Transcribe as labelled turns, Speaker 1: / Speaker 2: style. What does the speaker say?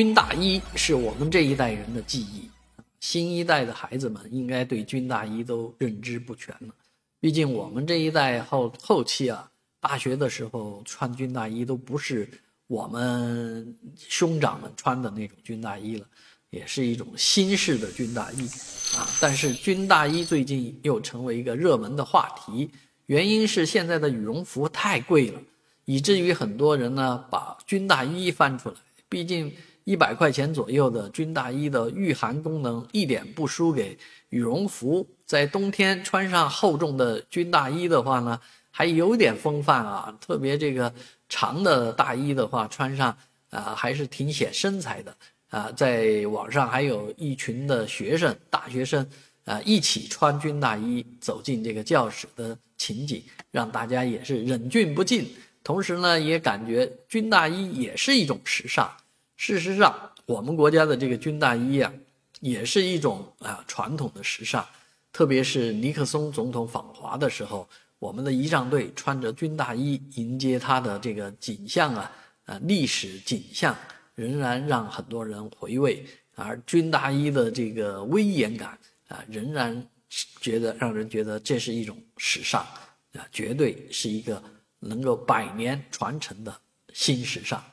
Speaker 1: 军大衣是我们这一代人的记忆，新一代的孩子们应该对军大衣都认知不全了。毕竟我们这一代后后期啊，大学的时候穿军大衣都不是我们兄长们穿的那种军大衣了，也是一种新式的军大衣啊。但是军大衣最近又成为一个热门的话题，原因是现在的羽绒服太贵了，以至于很多人呢把军大衣翻出来，毕竟。一百块钱左右的军大衣的御寒功能一点不输给羽绒服，在冬天穿上厚重的军大衣的话呢，还有点风范啊。特别这个长的大衣的话，穿上啊还是挺显身材的啊。在网上还有一群的学生、大学生啊一起穿军大衣走进这个教室的情景，让大家也是忍俊不禁。同时呢，也感觉军大衣也是一种时尚。事实上，我们国家的这个军大衣啊，也是一种啊传统的时尚。特别是尼克松总统访华的时候，我们的仪仗队穿着军大衣迎接他的这个景象啊，啊历史景象仍然让很多人回味。而军大衣的这个威严感啊，仍然觉得让人觉得这是一种时尚啊，绝对是一个能够百年传承的新时尚。